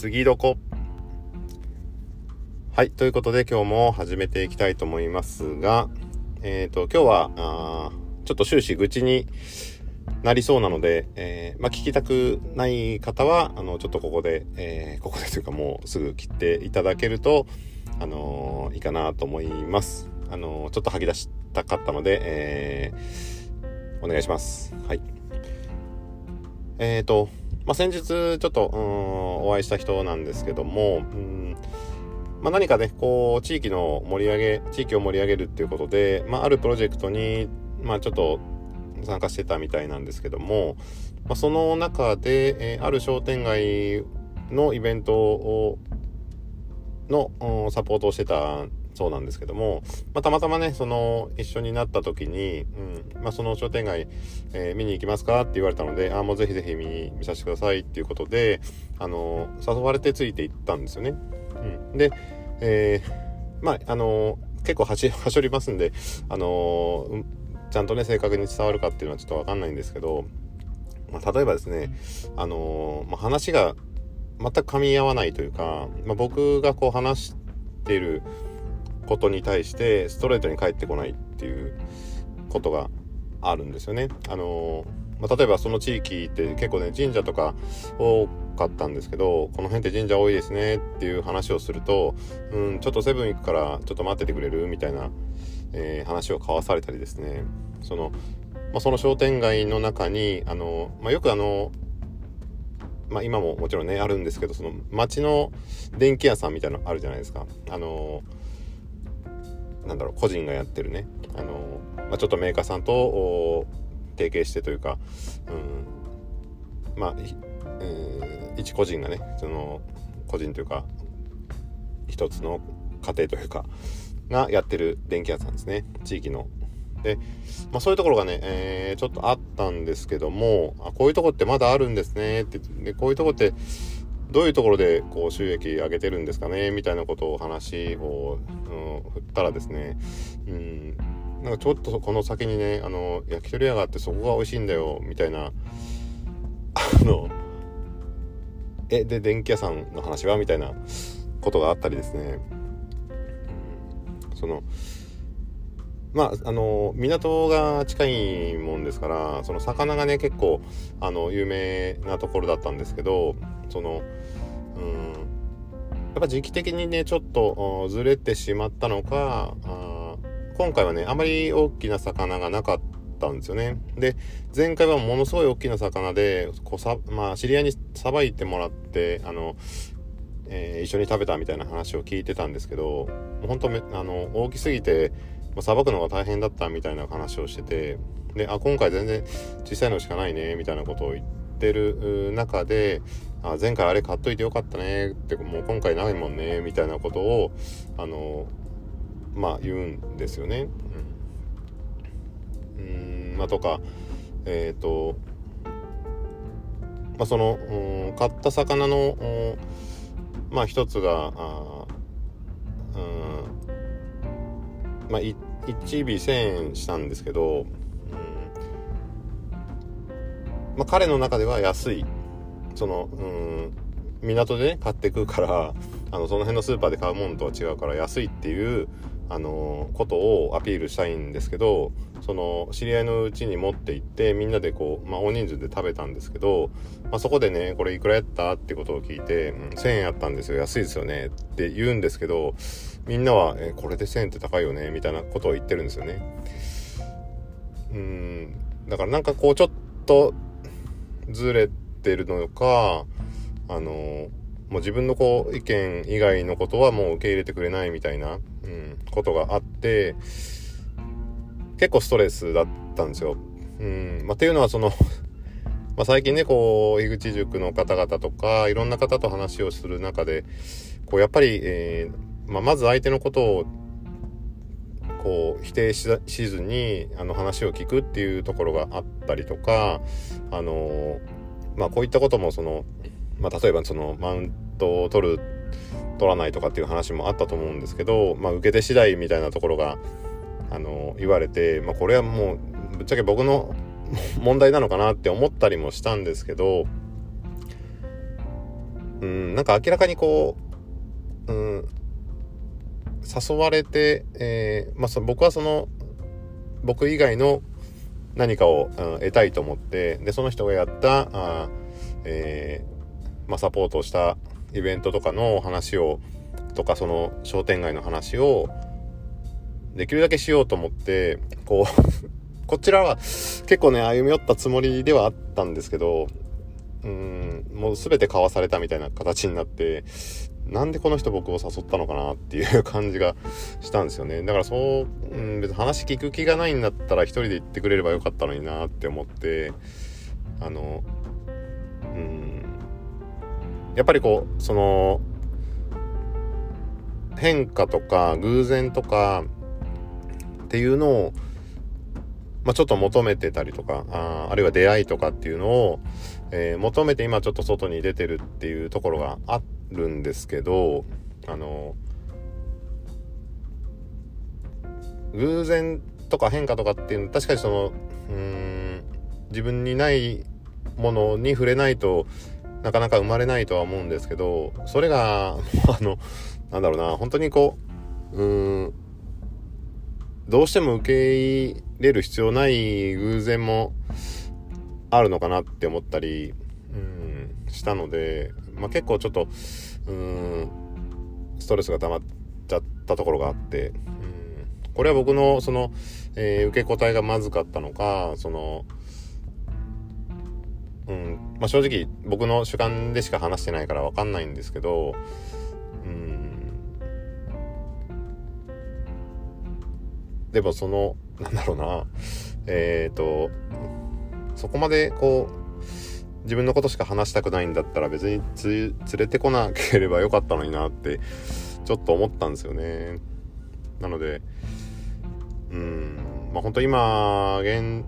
次どこ？はいということで今日も始めていきたいと思いますがえっ、ー、と今日はあちょっと終始愚痴になりそうなので、えー、まあ、聞きたくない方はあのちょっとここで、えー、ここでというかもうすぐ切っていただけるとあのいいかなと思います。あのちょっと吐き出したかったので、えお願いします。はい。えっ、とまあ、先日ちょっと、うん、お会いした人なんですけども、うんまあ、何かね、こう、地域の盛り上げ、地域を盛り上げるっていうことで、まあ、あるプロジェクトに、まあ、ちょっと参加してたみたいなんですけども、まあ、その中で、えー、ある商店街のイベントを、の、サポートをしてたそうなんですけども、まあ、たまたまね、その、一緒になった時に、うん、まあ、その商店街、えー、見に行きますかって言われたので、ああ、もうぜひぜひ見に、見させてくださいっていうことで、あの、誘われてついて行ったんですよね。うん。で、えー、まあ、あの、結構はし、はしょりますんで、あの、ちゃんとね、正確に伝わるかっていうのはちょっとわかんないんですけど、まあ、例えばですね、あのまあ、話が全く噛み合わないというか、まあ、僕がこう話してる、ことに対してストレートに返ってこないっていうことがあるんですよね。あのまあ、例えばその地域って結構ね神社とか多かったんですけどこの辺って神社多いですねっていう話をすると、うん、ちょっとセブン行くからちょっと待っててくれるみたいな、えー、話を交わされたりですねその,、まあ、その商店街の中にあの、まあ、よくあのまあ、今ももちろんねあるんですけどその町の電気屋さんみたいなのあるじゃないですか。あのなんだろう個人がやってるね。あの、まあ、ちょっとメーカーさんと提携してというか、うん、まあ、えー、一個人がねその個人というか一つの家庭というかがやってる電気屋さんですね。地域の。で、まあ、そういうところがね、えー、ちょっとあったんですけどもあこういうとこってまだあるんですねってでこういうとこってどういうところでこう収益上げてるんですかねみたいなことを話を、うん、振ったらですね、うん、なんかちょっとこの先にね、あの、焼き鳥屋があってそこが美味しいんだよ、みたいな、あの、え、で、電気屋さんの話はみたいなことがあったりですね、うん、その、まあ、あの、港が近いもんですから、その魚がね、結構、あの、有名なところだったんですけど、その、うん、やっぱ時期的にね、ちょっとずれてしまったのか、あ今回はね、あまり大きな魚がなかったんですよね。で、前回はものすごい大きな魚で、こさ、まあ、知り合いにさばいてもらって、あの、えー、一緒に食べたみたいな話を聞いてたんですけど、本当あの、大きすぎて、さばくのが大変だったみたいな話をしてて、で、あ、今回全然小さいのしかないね、みたいなことを言ってる中で、あ前回あれ買っといてよかったねってもう今回ないもんねみたいなことをあのまあ言うんですよね。うん、うんまあとかえっ、ー、とまあその、うん、買った魚の、まあ一つがあうんまあ1尾1000円したんですけど、うんまあ、彼の中では安いそのうん港でね買ってくから あのその辺のスーパーで買うものとは違うから安いっていうあのことをアピールしたいんですけどその知り合いのうちに持って行ってみんなでこう、まあ、大人数で食べたんですけど、まあ、そこでねこれいくらやったってことを聞いて、うん、1000円やったんですよ。安いですよね。って言うんですけどみんなは、えこれで1000円って高いよね。みたいなことを言ってるんですよね。うんだからなんかこうちょっとずれってるのか、あの、もう自分のこう意見以外のことはもう受け入れてくれないみたいな、うん、ことがあって、結構ストレスだったんですよ。うん、まあ、っていうのはその ま最近ね、こう、井口塾の方々とか、いろんな方と話をする中で、こう、やっぱり、えー、まあ、まず相手のことを、こう、否定しずに、あの、話を聞くっていうところがあったりとか、あのーまあこういったこともその、まあ、例えばそのマウントを取る取らないとかっていう話もあったと思うんですけど、まあ、受け手次第みたいなところがあの言われて、まあ、これはもうぶっちゃけ僕の問題なのかなって思ったりもしたんですけどうん、なんか明らかにこう、うん、誘われて、えー、まあ、そ僕はその、僕以外の何かを、うん、得たいと思って、で、その人がやった、あえー、まあ、サポートをしたイベントとかの話を、とかその商店街の話を、できるだけしようと思って、こう こちらは結構ね、歩み寄ったつもりではあったんですけど、うん、もう全て交わされたみたいな形になって、なんでこの人僕を誘ったのかなっていう感じがしたんですよね。だからそう、うん、別に話聞く気がないんだったら一人で行ってくれればよかったのになって思って、あの、うん、やっぱりこう、その、変化とか偶然とかっていうのをまあ、ちょっと求めてたりとか、ああるいは出会いとかっていうのを、えー、求めて今ちょっと外に出てるっていうところがあってるんですけど、あの、偶然とか変化とかっていうの確かにその、うん、自分にないものに触れないとなかなか生まれないとは思うんですけど、それが、あの、なんだろうな、本当にこう、うん、どうしても受け入れる必要ない偶然もあるのかなって思ったり、うん、したので、まあ、結構ちょっと、うん、ストレスが溜まっちゃったところがあって、うん、これは僕のその、えー、受け答えがまずかったのか、その、うん。まあ、正直僕の主観でしか話してないから分かんないんですけどうん、でもその、なんだろうな、えっ、ー、と、そこまでこう、自分のことしか話したくないんだったら別に連れてこなければよかったのになって、ちょっと思ったんですよね。なので、うん、まあ本当今、現、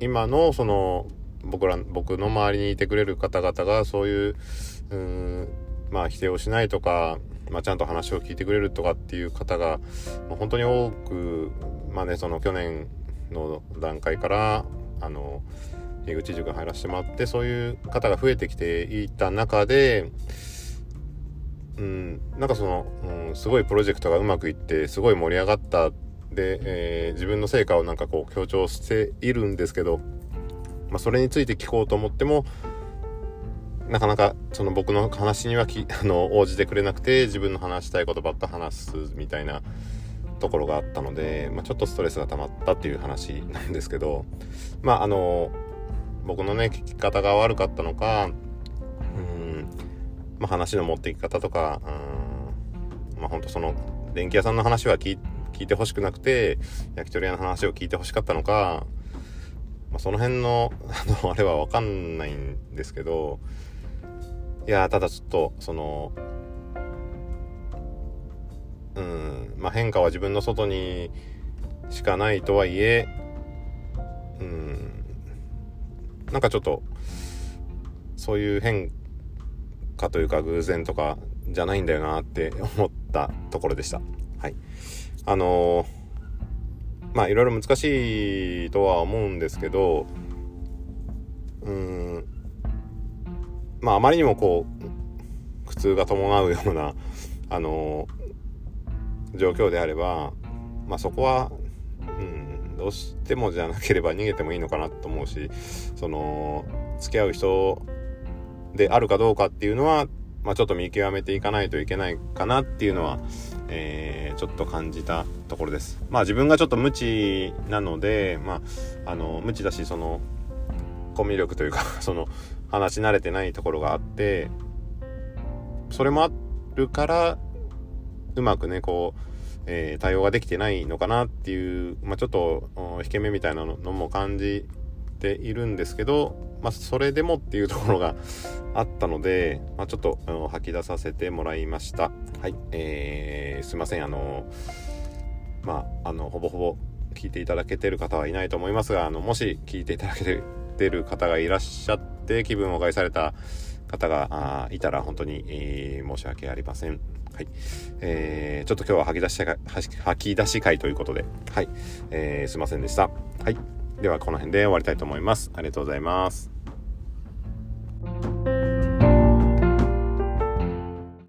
今のその、僕ら、僕の周りにいてくれる方々がそういう、うん、まあ否定をしないとか、まあ、ちゃんと話を聞いてくれるとかっていう方が、まあ、本当に多く、まあね、その去年の段階から、あの、樋口塾入らせてもらって、そういう方が増えてきていた中で、うん、なんかその、うん、すごいプロジェクトがうまくいって、すごい盛り上がったで、えー、自分の成果をなんかこう強調しているんですけど、まあ、それについて聞こうと思っても、なかなかその僕の話にはき あの応じてくれなくて自分の話したいことばっか話すみたいなところがあったので、まあ、ちょっとストレスが溜まったっていう話なんですけどまああの僕のね聞き方が悪かったのかうん、まあ、話の持っていき方とかうんまあ本当その電気屋さんの話は聞いてほしくなくて焼き鳥屋の話を聞いてほしかったのか、まあ、その辺の あのあれは分かんないんですけどいやただちょっとそのうんまあ変化は自分の外にしかないとはいえなんかちょっとそういう変化というか偶然とかじゃないんだよなって思ったところでした。はい。あのー、まあいろいろ難しいとは思うんですけどうんまああまりにもこう苦痛が伴うようなあの状況であればまあそこはどうしてもじゃなければ逃げてもいいのかなと思うしその付き合う人であるかどうかっていうのは、まあ、ちょっと見極めていかないといけないかなっていうのは、えー、ちょっと感じたところです。まあ自分がちょっと無知なので、まあ、あの無知だしそのコミュ力というか その話し慣れてないところがあってそれもあるからうまくねこう、えー、対応ができてないのかなっていう、まあ、ちょっと引け目みたいなのも感じているんですけど、まあ、それでもっていうところがあったので、まあ、ちょっと吐き出させてもらいました。はい。えー、すいません。あのまああのほぼほぼ聞いていただけてる方はいないと思いますがあのもし聞いていただけてる方がいらっしゃって気分を害された方がいたら本当に、えー、申し訳ありません。はい。えー、ちょっと今日は吐き出し吐き出し会ということで、はい。えー、すいませんでした。はい。ではこの辺で終わりたいと思います。ありがとうございます。